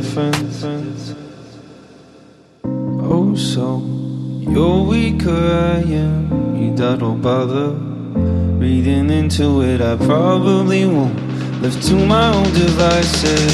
difference. Oh, so you're weaker, I am. You that'll bother reading into it. I probably won't live to my own devices.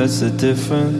that's the difference